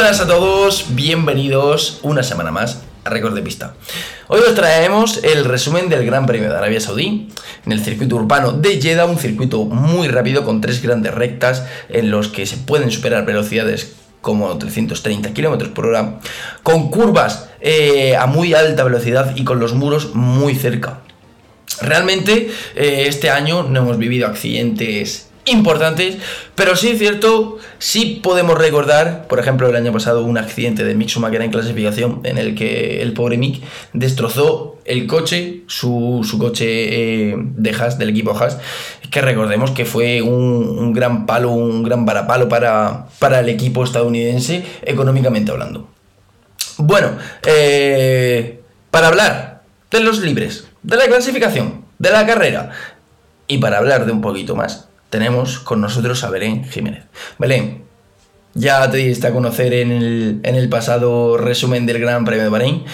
buenas a todos, bienvenidos una semana más a Récord de Pista. Hoy os traemos el resumen del Gran Premio de Arabia Saudí en el circuito urbano de Jeddah, un circuito muy rápido con tres grandes rectas en los que se pueden superar velocidades como 330 km por hora, con curvas eh, a muy alta velocidad y con los muros muy cerca. Realmente eh, este año no hemos vivido accidentes importantes, pero sí es cierto, sí podemos recordar, por ejemplo, el año pasado un accidente de Mick Schumacher en clasificación en el que el pobre Mick destrozó el coche, su, coche eh, de Haas, del equipo Haas, que recordemos que fue un, gran palo, un gran varapalo para, para el equipo estadounidense, económicamente hablando. Bueno, eh, para hablar de los libres, de la clasificación, de la carrera, y para hablar de un poquito más, tenemos con nosotros a Belén Jiménez. Belén, ya te diste a conocer en el, pasado resumen del Gran Premio de Bahrein,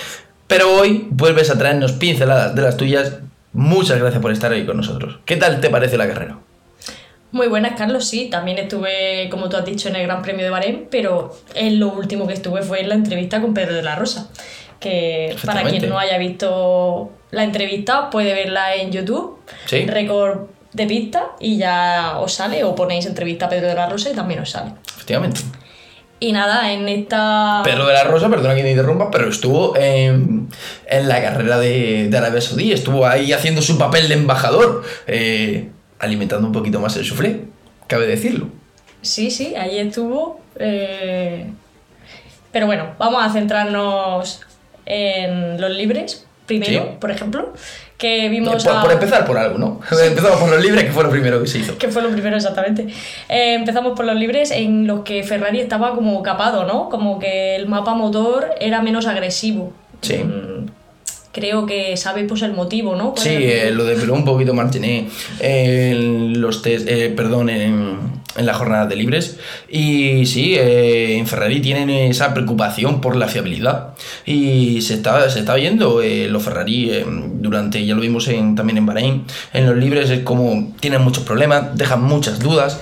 pero hoy vuelves a traernos pinceladas de las tuyas. Muchas gracias por estar ahí con nosotros. ¿Qué tal te parece la carrera? Muy buenas, Carlos. Sí, también estuve, como tú has dicho, en el Gran Premio de Bahrein, pero en lo último que estuve fue en la entrevista con Pedro de la Rosa. Que para quien no haya visto la entrevista, puede verla en YouTube. Sí. Record de pista y ya os sale, o ponéis entrevista a Pedro de la Rosa y también os sale. Efectivamente. Y nada, en esta. Pedro de la Rosa, perdona que me interrumpa, pero estuvo en, la carrera de, de, Arabia Saudí, estuvo ahí haciendo su papel de embajador, eh, alimentando un poquito más el suflé, cabe decirlo. Sí, sí, ahí estuvo. Eh, pero bueno, vamos a centrarnos en los libres primero, por ejemplo que vimos por, empezar por algo, ¿no? Empezamos por los libres, que fue lo primero que se hizo. que fue lo primero, exactamente. Eh, empezamos por los libres en los que Ferrari estaba como capado, ¿no? Como que el mapa motor era menos agresivo. Sí. Mm, creo que sabéis pues el motivo, ¿no? Sí, eh, lo de un poquito Martinet en los test, eh, perdón, en, en la jornada de libres. Y sí, eh, en Ferrari tienen esa preocupación por la fiabilidad. Y se está, se está viendo eh, los Ferrari eh, durante, ya lo vimos también en Bahrein, en los libres es como tienen muchos problemas, dejan muchas dudas,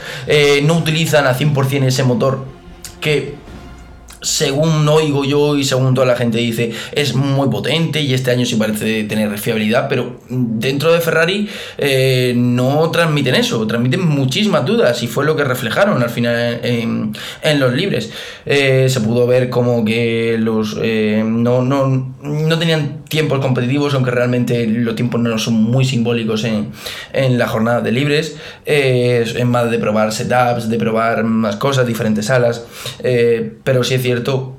no utilizan a 100% ese motor que según oigo yo y según toda la gente dice, es muy potente y este año sí parece tener fiabilidad, pero dentro de Ferrari eh, no transmiten eso, transmiten muchísimas dudas y fue lo que reflejaron al final en, los libres. Eh, se pudo ver como que los eh, no, no, no, tenían tiempos competitivos, aunque realmente los tiempos no son muy simbólicos en, en la jornada de libres, es más de probar setups, de probar más cosas, diferentes salas, pero sí es cierto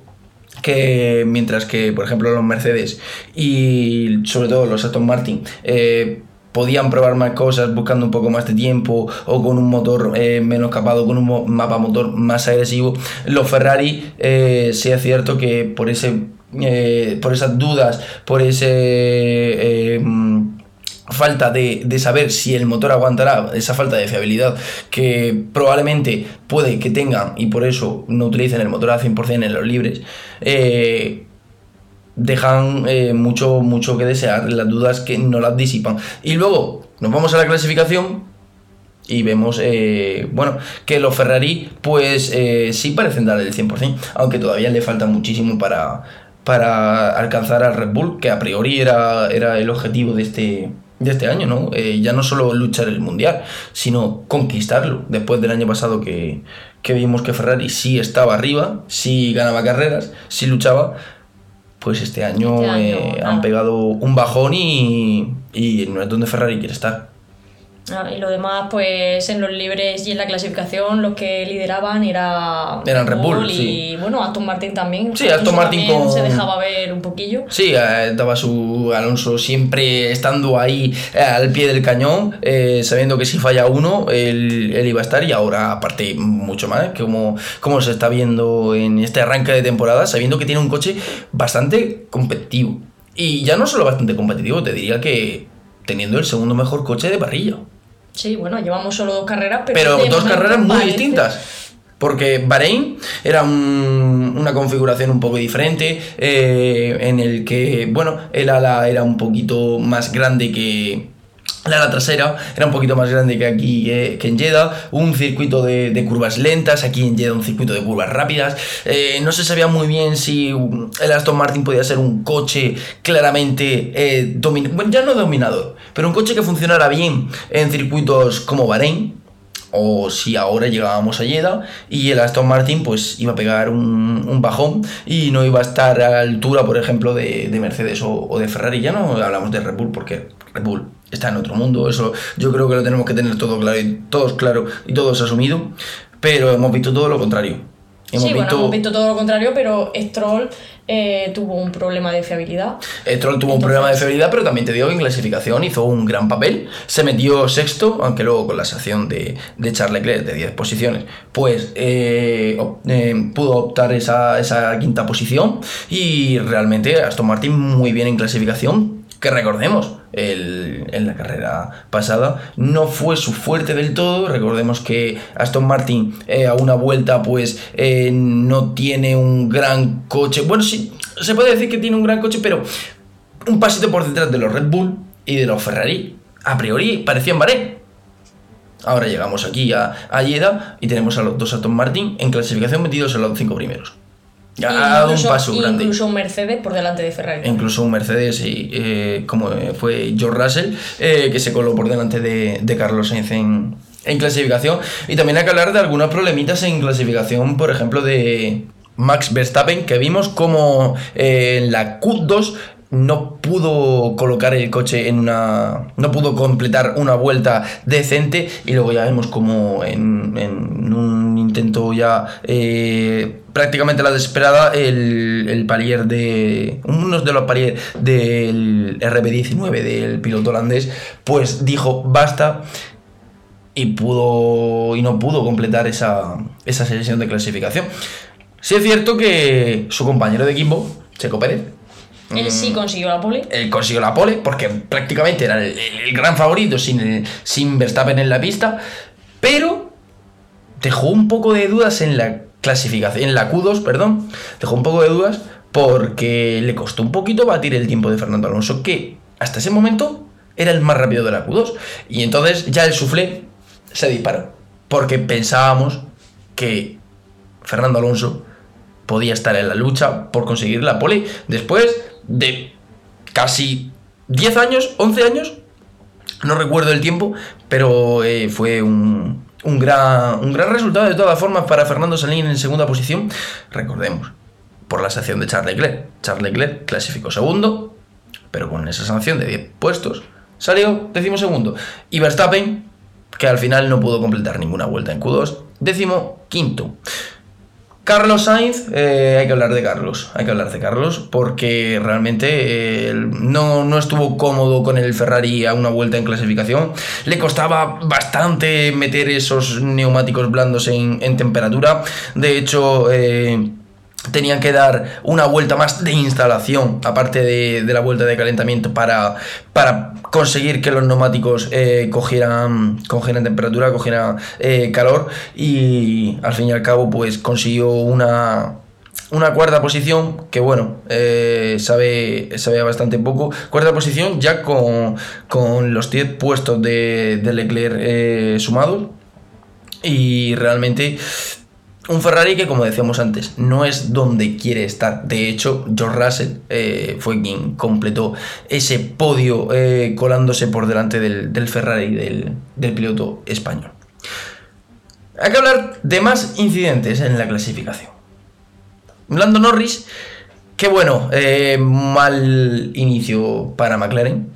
que mientras que, por ejemplo, los Mercedes y sobre todo los Aston Martin eh, podían probar más cosas buscando un poco más de tiempo o con un motor eh, menos capado, con un mapa motor más agresivo, los Ferrari eh, sí es cierto que por ese por esas dudas, por ese falta de, saber si el motor aguantará, esa falta de fiabilidad que probablemente puede que tengan y por eso no utilicen el motor al 100% en los libres, eh, dejan eh, mucho, mucho que desear, las dudas que no las disipan. Y luego nos vamos a la clasificación y vemos, eh, bueno, que los Ferrari pues sí parecen dar el 100%, aunque todavía le falta muchísimo para, para alcanzar al Red Bull, que a priori era, era el objetivo de este, de este año, ¿no? Eh, ya no solo luchar el mundial, sino conquistarlo. Después del año pasado que, vimos que Ferrari sí estaba arriba, sí ganaba carreras, sí luchaba, pues este año, este eh, han pegado un bajón y, y no es donde Ferrari quiere estar. Ah, y lo demás, pues en los libres y en la clasificación, los que lideraban era eran Red Bull, y bueno, Aston Martin también. Sí, Aston Martin con... se dejaba ver un poquillo. Sí, eh, estaba su Alonso siempre estando ahí eh, al pie del cañón, eh, sabiendo que si falla uno, él, él, iba a estar y ahora aparte mucho más, como, como se está viendo en este arranque de temporada, sabiendo que tiene un coche bastante competitivo. Y ya no solo bastante competitivo, te diría que teniendo el segundo mejor coche de parrilla. Sí, bueno, llevamos solo dos carreras, pero, dos carreras muy distintas. Porque Bahrein era una configuración un poco diferente, eh, en el que, bueno, el ala era un poquito más grande que, La ala trasera era un poquito más grande que aquí que en Jeddah, un circuito de, curvas lentas, aquí en Jeddah un circuito de curvas rápidas. Eh, no se sabía muy bien si el Aston Martin podía ser un coche claramente eh, dominado, bueno, ya no dominador, pero un coche que funcionara bien en circuitos como Bahrein, o si ahora llegábamos a Jeddah y el Aston Martin pues iba a pegar un, bajón y no iba a estar a la altura, por ejemplo, de, Mercedes o, o, de Ferrari. Ya no hablamos de Red Bull porque Red Bull está en otro mundo, eso yo creo que lo tenemos que tener todo claro y todos claro y todos asumido, pero hemos visto todo lo contrario. Hemos sí, visto... bueno, hemos visto todo lo contrario, pero Stroll eh, tuvo un problema de fiabilidad. Stroll tuvo un problema de fiabilidad, pero también te digo que en clasificación hizo un gran papel. Se metió sexto, aunque luego con la sanción de, de Charles Leclerc de 10 posiciones, pues eh, eh, pudo optar esa, esa quinta posición. Y realmente Aston Martin muy bien en clasificación, que recordemos, en la carrera pasada no fue su fuerte del todo. Recordemos que Aston Martin eh, a una vuelta pues eh, no tiene un gran coche. Bueno, sí, se puede decir que tiene un gran coche, pero un pasito por detrás de los Red Bull y de los Ferrari. A priori parecían Bahrein. Ahora llegamos aquí a, a y tenemos a los dos Aston Martin en clasificación metidos en los cinco primeros. Ha dado un paso grande. Incluso un Mercedes por delante de Ferrari. Incluso un Mercedes, y, eh, como fue George Russell, eh, que se coló por delante de, Carlos Sainz en, clasificación. Y también hay que hablar de algunos problemitas en clasificación, por ejemplo, de Max Verstappen, que vimos como eh, en la Q2 no pudo colocar el coche en una. no pudo completar una vuelta decente y luego ya vemos como en, en un intento ya eh, prácticamente la desesperada el, el palier de. uno de los palier del RB19 del piloto holandés pues dijo basta y pudo y no pudo completar esa, esa sesión de clasificación. Sí es cierto que su compañero de equipo, Checo Pérez, él sí mm. consiguió la pole. Él consiguió la pole porque prácticamente era el, gran favorito sin, sin Verstappen en la pista, pero dejó un poco de dudas en la clasificación, en la Q2, perdón, dejó un poco de dudas porque le costó un poquito batir el tiempo de Fernando Alonso, que hasta ese momento era el más rápido de la Q2. Y entonces ya el suflé se disparó, porque pensábamos que Fernando Alonso podía estar en la lucha por conseguir la pole. Después de casi 10 años, 11 años, no recuerdo el tiempo, pero eh, fue un, un, gran, un gran resultado de todas formas para Fernando Salín en segunda posición. Recordemos, por la sanción de Charles Leclerc. Charles Leclerc clasificó segundo, pero con esa sanción de 10 puestos salió décimo segundo. Y Verstappen, que al final no pudo completar ninguna vuelta en Q2, décimo quinto. Carlos Sainz, eh, hay que hablar de Carlos, hay que hablar de Carlos porque realmente eh, no, estuvo cómodo con el Ferrari a una vuelta en clasificación. Le costaba bastante meter esos neumáticos blandos en, temperatura. De hecho, eh, tenían que dar una vuelta más de instalación, aparte de, la vuelta de calentamiento, para, para conseguir que los neumáticos eh, cogieran, cogieran temperatura, cogieran eh, calor y al fin y al cabo pues consiguió una, una cuarta posición que bueno, eh, sabe, bastante poco. Cuarta posición ya con, con los 10 puestos de, de Leclerc sumados y realmente un Ferrari que, como decíamos antes, no es donde quiere estar. De hecho, George Russell eh, fue quien completó ese podio eh, colándose por delante del, Ferrari del, del, piloto español. Hay que hablar de más incidentes en la clasificación. Lando Norris, que bueno, eh, mal inicio para McLaren.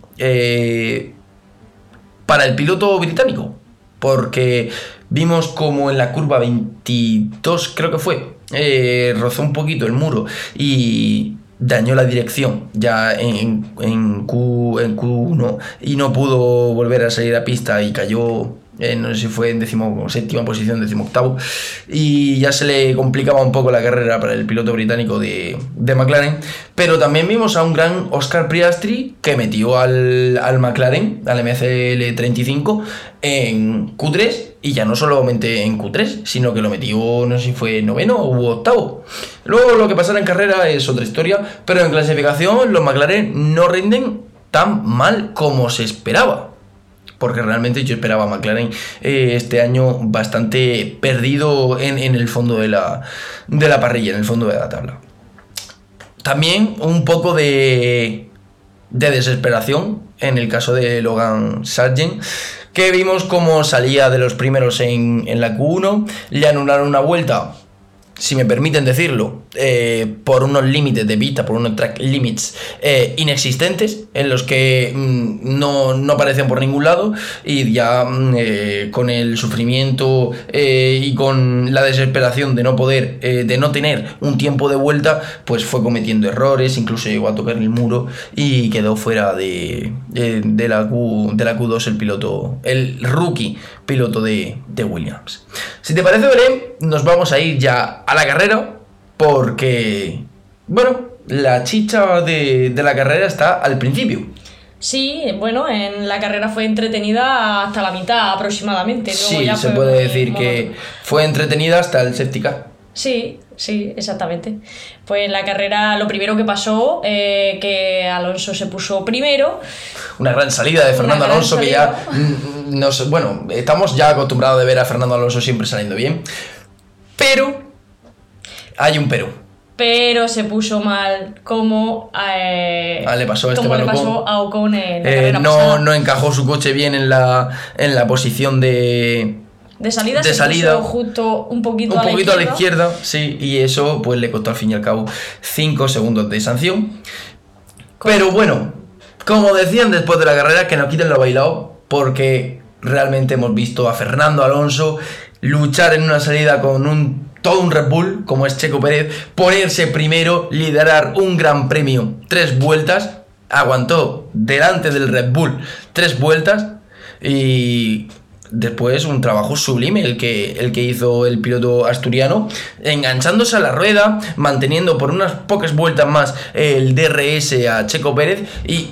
para el piloto británico, porque Vimos como en la curva 22, creo que fue, eh, rozó un poquito el muro y dañó la dirección. Ya en, en, Q, en Q1 y no pudo volver a salir a pista y cayó eh, no sé si fue en décimo séptima posición, décimo octavo, y ya se le complicaba un poco la carrera para el piloto británico de, de McLaren, pero también vimos a un gran Oscar Priastri que metió al, al McLaren, al MCL 35, en Q3, y ya no solamente en Q3, sino que lo metió, no sé si fue noveno u octavo. Luego lo que pasará en carrera es otra historia, pero en clasificación los McLaren no rinden tan mal como se esperaba. Porque realmente yo esperaba a McLaren eh, este año bastante perdido en, el fondo de la, de la parrilla, en el fondo de la tabla. También un poco de, de desesperación en el caso de Logan Sargent, que vimos cómo salía de los primeros en, en la Q1, le anularon una vuelta si me permiten decirlo, eh, por unos límites de vista, por unos track limits eh, inexistentes, en los que mm, no, no, aparecen por ningún lado, y ya mm, eh, con el sufrimiento y con la desesperación de no poder, de no tener un tiempo de vuelta, pues fue cometiendo errores, incluso llegó a tocar el muro y quedó fuera de, de, la, Q, de la Q2 el piloto, el rookie piloto de, de Williams. Si te parece, Belén, nos vamos a ir ya a la carrera porque, bueno, la chicha de, la carrera está al principio. Sí, bueno, en la carrera fue entretenida hasta la mitad aproximadamente. sí, se puede decir que fue entretenida hasta el safety Sí, sí, exactamente. Pues en la carrera lo primero que pasó, eh, que Alonso se puso primero. Una gran salida de Fernando Alonso que ya, nos, bueno, estamos ya acostumbrados de ver a Fernando Alonso siempre saliendo bien. Pero hay un pero. Pero se puso mal como, eh, ah, le pasó a, como le pasó a Ocon en la eh, no, no encajó su coche bien en la, en la posición de, de salida, de salida justo un poquito, un a, poquito la a la izquierda, sí, y eso pues le costó al fin y al cabo 5 segundos de sanción. Pero bueno, como decían después de la carrera, que no quiten lo bailado, porque realmente hemos visto a Fernando Alonso luchar en una salida con un un Red Bull, como es Checo Pérez, ponerse primero, liderar un gran premio, tres vueltas, aguantó delante del Red Bull tres vueltas y después un trabajo sublime el que, el que hizo el piloto asturiano, enganchándose a la rueda, manteniendo por unas pocas vueltas más el DRS a Checo Pérez y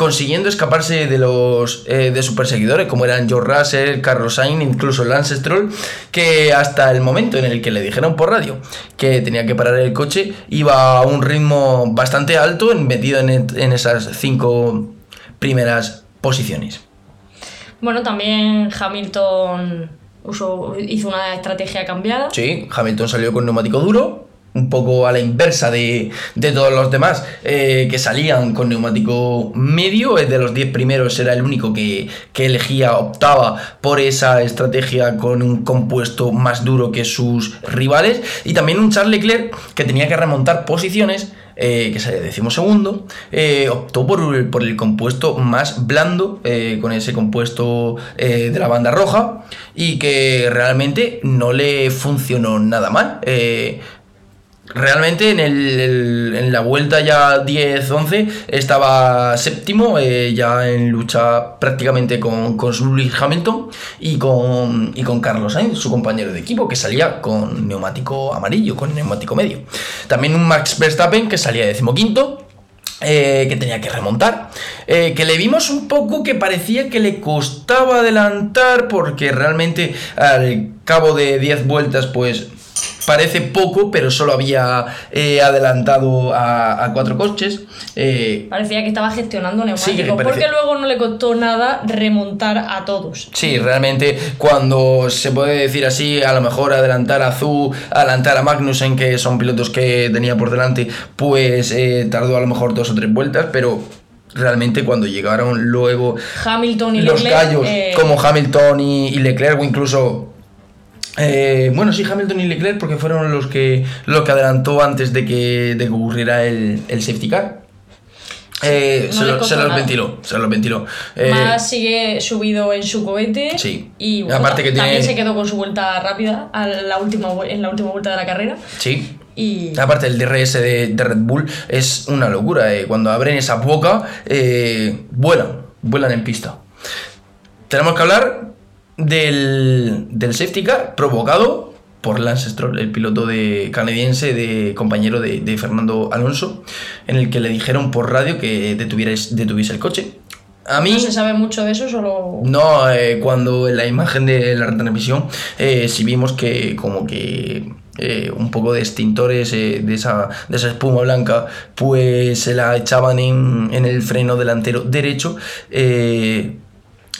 consiguiendo escaparse de los eh, de sus perseguidores, como eran George Russell, Carlos Sainz, incluso Lance Stroll, que hasta el momento en el que le dijeron por radio que tenía que parar el coche, iba a un ritmo bastante alto, metido en, en esas cinco primeras posiciones. Bueno, también Hamilton hizo una estrategia cambiada. Sí, Hamilton salió con neumático duro, un poco a la inversa de, todos los demás eh, que salían con neumático medio. De los 10 primeros era el único que, que, elegía, optaba por esa estrategia con un compuesto más duro que sus rivales. Y también un Charles Leclerc que tenía que remontar posiciones eh, que sale decimosegundo, eh, optó por, por, el compuesto más blando, con ese compuesto de la banda roja, y que realmente no le funcionó nada mal realmente en, el, en, la vuelta ya 10-11 estaba séptimo, eh, ya en lucha prácticamente con, con Hamilton y con, y con Carlos Sainz, su compañero de equipo, que salía con neumático amarillo, con neumático medio. También un Max Verstappen que salía decimoquinto. Eh, que tenía que remontar, eh, que le vimos un poco que parecía que le costaba adelantar porque realmente al cabo de 10 vueltas pues parece poco, pero solo había eh, adelantado a, cuatro coches. Eh, Parecía que estaba gestionando neumáticos, porque luego no le costó nada remontar a todos. Sí, realmente cuando se puede decir así, a lo mejor adelantar a Zu, adelantar a Magnussen, que son pilotos que tenía por delante, pues eh, tardó a lo mejor dos o tres vueltas, pero realmente cuando llegaron luego Hamilton y los gallos como Hamilton y, Leclerc o incluso eh, bueno, sí, Hamilton y Leclerc, porque fueron los que, lo que adelantó antes de que, de ocurriera el, el safety car. Eh, se, lo, los ventiló, se los ventiló. Eh, sigue subido en su cohete. Sí. Y Aparte que también se quedó con su vuelta rápida a la última, en la última vuelta de la carrera. Sí. Y... Aparte, el DRS de, Red Bull es una locura. Cuando abren esa boca, vuelan, vuelan en pista. Tenemos que hablar del, del safety car provocado por Lance Stroll, el piloto de canadiense, de compañero de, Fernando Alonso, en el que le dijeron por radio que detuviese el coche. A mí, ¿No se sabe mucho de eso? Solo... No, eh, cuando en la imagen de la retransmisión eh, sí vimos que como que eh, un poco de extintores de, esa, de esa espuma blanca, pues se la echaban en, en el freno delantero derecho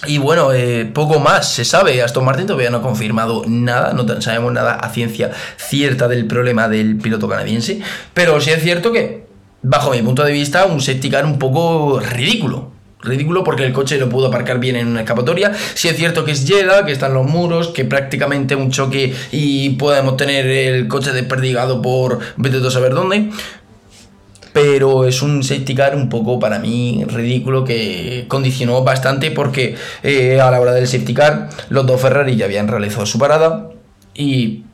Y bueno, eh, poco más se sabe. Aston Martin todavía no ha confirmado nada, no sabemos nada a ciencia cierta del problema del piloto canadiense. Pero sí es cierto que, bajo mi punto de vista, un safety car un poco ridículo. Ridículo porque el coche lo pudo aparcar bien en una escapatoria. Sí es cierto que es llega, que están los muros, que prácticamente un choque y podemos tener el coche desperdigado por vete a saber dónde pero es un safety car un poco para mí ridículo que condicionó bastante porque eh, a la hora del safety car los dos Ferrari ya habían realizado su parada y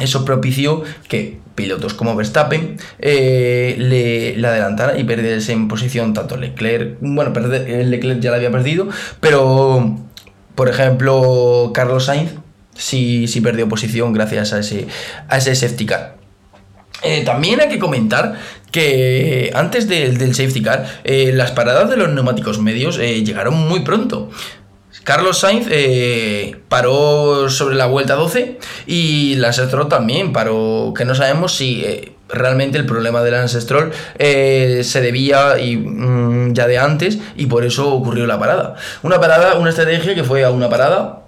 eso propició que pilotos como Verstappen eh, le, adelantaran y perdiese en posición tanto Leclerc, bueno, perder, Leclerc ya la había perdido, pero por ejemplo Carlos Sainz sí, sí perdió posición gracias a ese, a ese safety car. Eh, también hay que comentar que antes del safety car, eh, las paradas de los neumáticos medios eh, llegaron muy pronto. Carlos Sainz paró sobre la vuelta 12 y Lance Stroll también paró, que no sabemos si realmente el problema del Lance Stroll se debía mm, ya de antes y por eso ocurrió la parada. Una parada, una estrategia que fue a una parada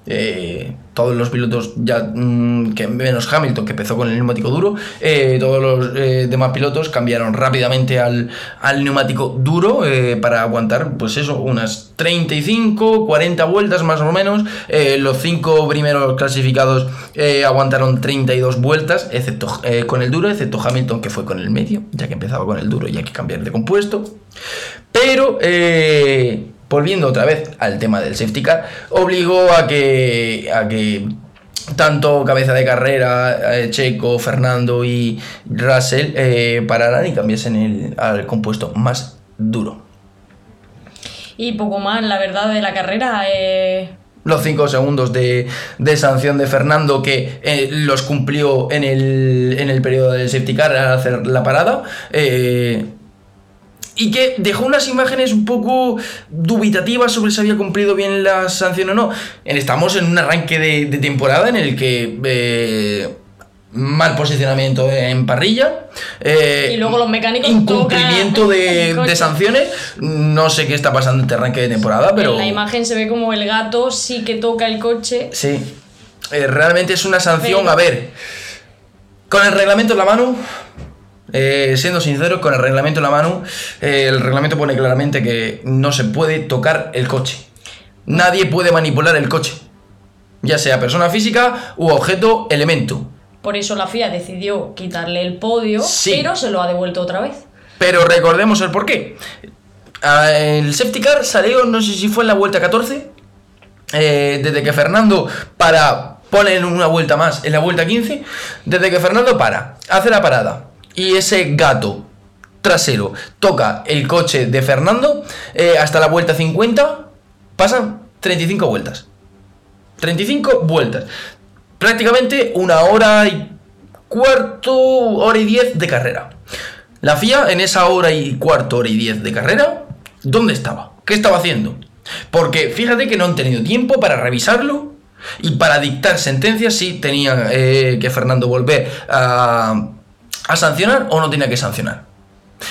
todos los pilotos, ya mm, que menos Hamilton, que empezó con el neumático duro, eh, todos los eh, demás pilotos cambiaron rápidamente al, neumático duro eh, para aguantar, pues eso, unas 35, 40 vueltas más o menos. los cinco primeros clasificados aguantaron 32 vueltas, excepto con el duro, excepto Hamilton, que fue con el medio, ya que empezaba con el duro y hay que cambiar de compuesto. Pero volviendo otra vez al tema del safety car, obligó a que, a que tanto cabeza de carrera, eh, Checo, Fernando y Russell eh, pararan y cambiasen el, al compuesto más duro. Y poco más, la verdad, de la carrera. Eh, los 5 segundos de, sanción de Fernando que los cumplió en el, en el periodo del safety car al hacer la parada y que dejó unas imágenes un poco dubitativas sobre si había cumplido bien la sanción o no. Estamos en un arranque de, temporada en el que eh, mal posicionamiento en parrilla. Eh, y luego los mecánicos. Incumplimiento de, de, sanciones. No sé qué está pasando en este arranque de temporada, pero. En la imagen se ve como el gato sí que toca el coche. Sí. Eh, realmente es una sanción. A ver. Con el reglamento en la mano, eh, siendo sincero, con el reglamento en la mano, eh, el reglamento pone claramente que no se puede tocar el coche. Nadie puede manipular el coche, ya sea persona física u objeto, elemento. Por eso la FIA decidió quitarle el podio, pero se lo ha devuelto otra vez. Pero recordemos el porqué. Ah, el safety car salió, no sé si fue en la vuelta 14, eh, desde que Fernando para poner una vuelta más en la vuelta 15, desde que Fernando para, hace la parada, y ese gato trasero toca el coche de Fernando eh, hasta la vuelta 50, pasan 35 vueltas. 35 vueltas. Prácticamente una hora y cuarto, hora y diez de carrera. La FIA en esa hora y cuarto, hora y diez de carrera, ¿dónde estaba? ¿Qué estaba haciendo? Porque fíjate que no han tenido tiempo para revisarlo y para dictar sentencias si tenía eh, que Fernando volver a ¿A sancionar o no tenía que sancionar?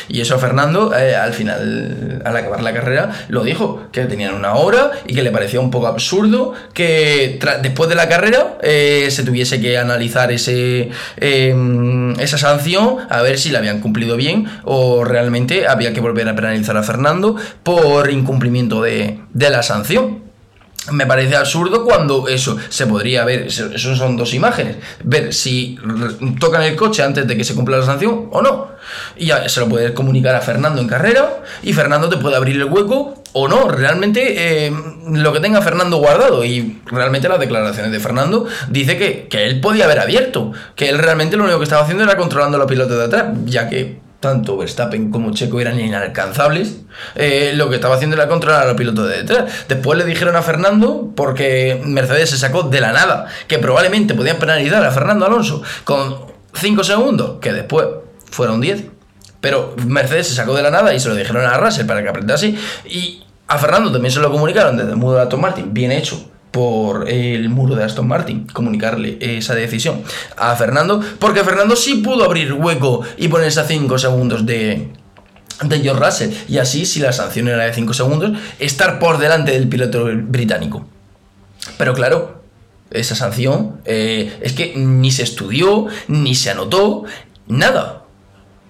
Y eso Fernando, eh, al final, al acabar la carrera, lo dijo, que tenían una hora y que le parecía un poco absurdo que después de la carrera eh, se tuviese que analizar ese, em, esa sanción a ver si la habían cumplido bien o realmente había que volver a penalizar a Fernando por incumplimiento de, de la sanción me parece absurdo cuando eso se podría ver, eso son dos imágenes, ver si tocan el coche antes de que se cumpla la sanción o no. Y ya se lo puedes comunicar a Fernando en carrera y Fernando te puede abrir el hueco o no. Realmente eh, lo que tenga Fernando guardado y realmente las declaraciones de Fernando dice que, que él podía haber abierto, que él realmente lo único que estaba haciendo era controlando a los pilotos de atrás, ya que tanto Verstappen como Checo eran inalcanzables, eh, lo que estaba haciendo era controlar a los pilotos de detrás. Después le dijeron a Fernando, porque Mercedes se sacó de la nada, que probablemente podían penalizar a Fernando Alonso con 5 segundos, que después fueron 10. Pero Mercedes se sacó de la nada y se lo dijeron a Russell para que apretase. Y a Fernando también se lo comunicaron desde el mundo de Martin, bien hecho por el muro de Aston Martin, comunicarle esa decisión a Fernando, porque Fernando sí pudo abrir hueco y ponerse a 5 segundos de, de George Russell. Y así, si la sanción era de 5 segundos, estar por delante del piloto británico. Pero claro, esa sanción eh, es que ni se estudió, ni se anotó, nada.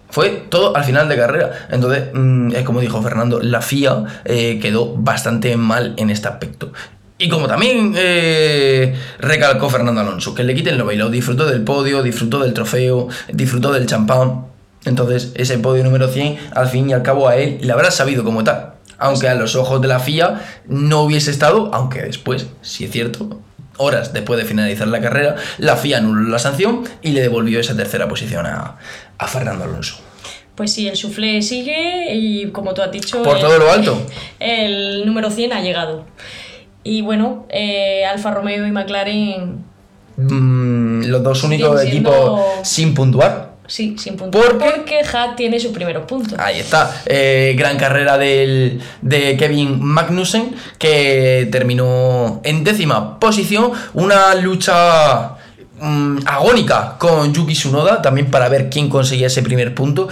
Fue todo al final de carrera. Entonces, mm, es como dijo Fernando, la FIA eh, quedó bastante mal en este aspecto. Y como también eh, recalcó Fernando Alonso, que le quiten lo bailado, disfrutó del podio, disfrutó del trofeo, disfrutó del champán. Entonces, ese podio número 100, al fin y al cabo a él le habrá sabido como tal. Aunque a los ojos de la FIA no hubiese estado, aunque después, si es cierto, horas después de finalizar la carrera, la FIA anuló la sanción y le devolvió esa tercera posición a, Fernando Alonso. Pues sí, el suflé sigue y como tú has dicho... Por todo lo alto. El número 100 ha llegado. Y bueno, eh, Alfa Romeo y McLaren. Mm, los dos únicos equipos sin puntuar. Sí, sin puntuar. Porque Hat tiene sus primeros puntos. Ahí está. Eh, gran carrera del, de Kevin Magnussen, que terminó en décima posición. Una lucha mm, agónica con Yuki Tsunoda, también para ver quién conseguía ese primer punto.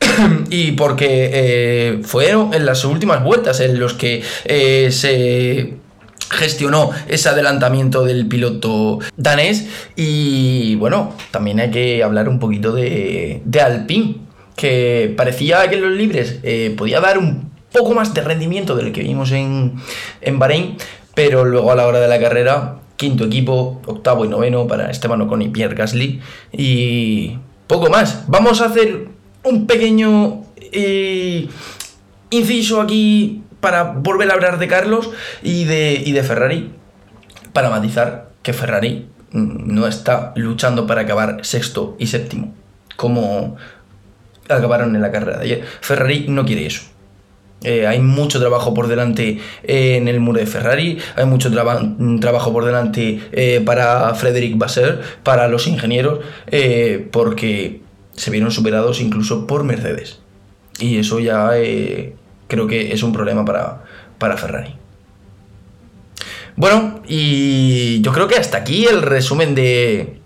y porque eh, fueron en las últimas vueltas en los que se gestionó ese adelantamiento del piloto danés. Y bueno, también hay que hablar un poquito de, de Alpine, que parecía que en los libres eh, podía dar un poco más de rendimiento del que vimos en, en Bahrein, pero luego a la hora de la carrera, quinto equipo, octavo y noveno para Esteban Ocon y Pierre Gasly. Y poco más. Vamos a hacer un pequeño eh, inciso aquí para volver a hablar de Carlos y de, de Ferrari, para matizar que Ferrari no está luchando para acabar sexto y séptimo, como acabaron en la carrera de ayer. Ferrari no quiere eso. Eh, hay mucho trabajo por delante eh, en el muro de Ferrari, hay mucho trabajo por delante eh, para Frederic Basser, para los ingenieros, porque se vieron superados incluso por Mercedes. Y eso ya creo que es un problema para, para Ferrari. Bueno, y yo creo que hasta aquí el resumen de,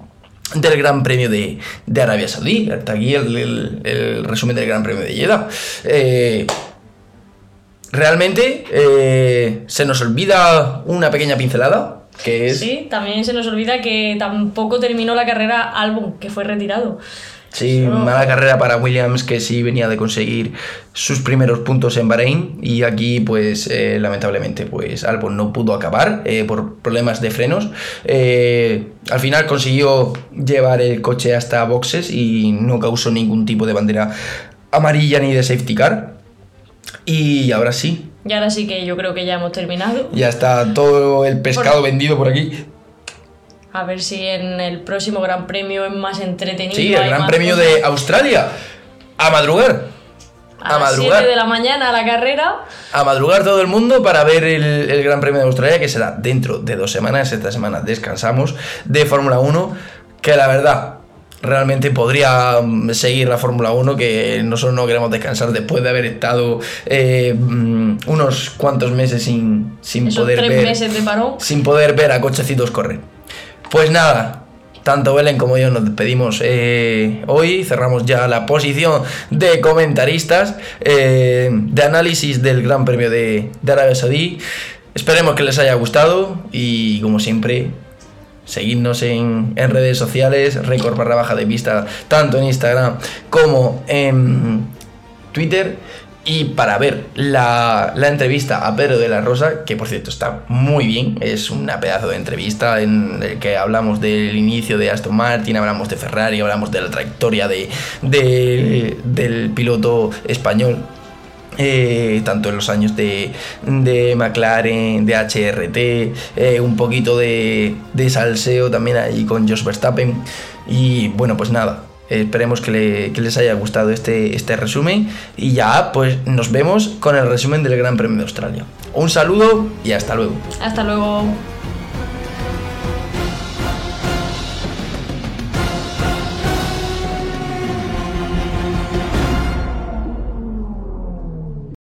del Gran Premio de, Arabia Saudí. Hasta aquí el, resumen del Gran Premio de Jeddah. Eh, realmente eh, se nos olvida una pequeña pincelada. Que es... Sí, también se nos olvida que tampoco terminó la carrera Albon, que fue retirado. Sí, mala carrera para Williams que sí venía de conseguir sus primeros puntos en Bahrein y aquí pues eh, lamentablemente pues Albon no pudo acabar eh, por problemas de frenos. Eh, al final consiguió llevar el coche hasta boxes y no causó ningún tipo de bandera amarilla ni de safety car. Y ahora sí. Y ahora sí que yo creo que ya hemos terminado. Ya está todo el pescado vendido por aquí. A ver si en el próximo Gran Premio es más entretenido. Sí, el Gran Premio de Australia. A madrugar. A, madrugar. de la mañana a la carrera. A madrugar todo el mundo para ver el, Gran Premio de Australia, que será dentro de dos semanas. Esta semana descansamos de Fórmula 1. Que la verdad, realmente podría mm, seguir la Fórmula 1, que nosotros no queremos descansar después de haber estado eh, mm, unos cuantos meses sin, sin poder ver. Meses de parón. Sin poder ver a cochecitos correr. Pues nada, tanto Belén como yo nos despedimos eh, hoy. Cerramos ya la posición de comentaristas eh, de análisis del Gran Premio de, Arabia Saudí. Esperemos que les haya gustado y como siempre, seguidnos en, redes sociales, récord barra baja de vista, tanto en Instagram como en Twitter. Y para ver la, entrevista a Pedro de la Rosa, que por cierto está muy bien, es una pedazo de entrevista en el que hablamos del inicio de Aston Martin, hablamos de Ferrari, hablamos de la trayectoria de, del piloto español eh, tanto en los años de, de McLaren, de HRT, eh, un poquito de, de, salseo también ahí con Josh Verstappen. Y bueno, pues nada, Esperemos que, les haya gustado este, este resumen y ya pues nos vemos con el resumen del Gran Premio de Australia. Un saludo y hasta luego. Hasta luego.